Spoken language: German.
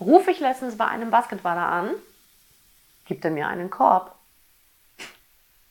rufe ich letztens bei einem Basketballer an, gibt er mir einen Korb.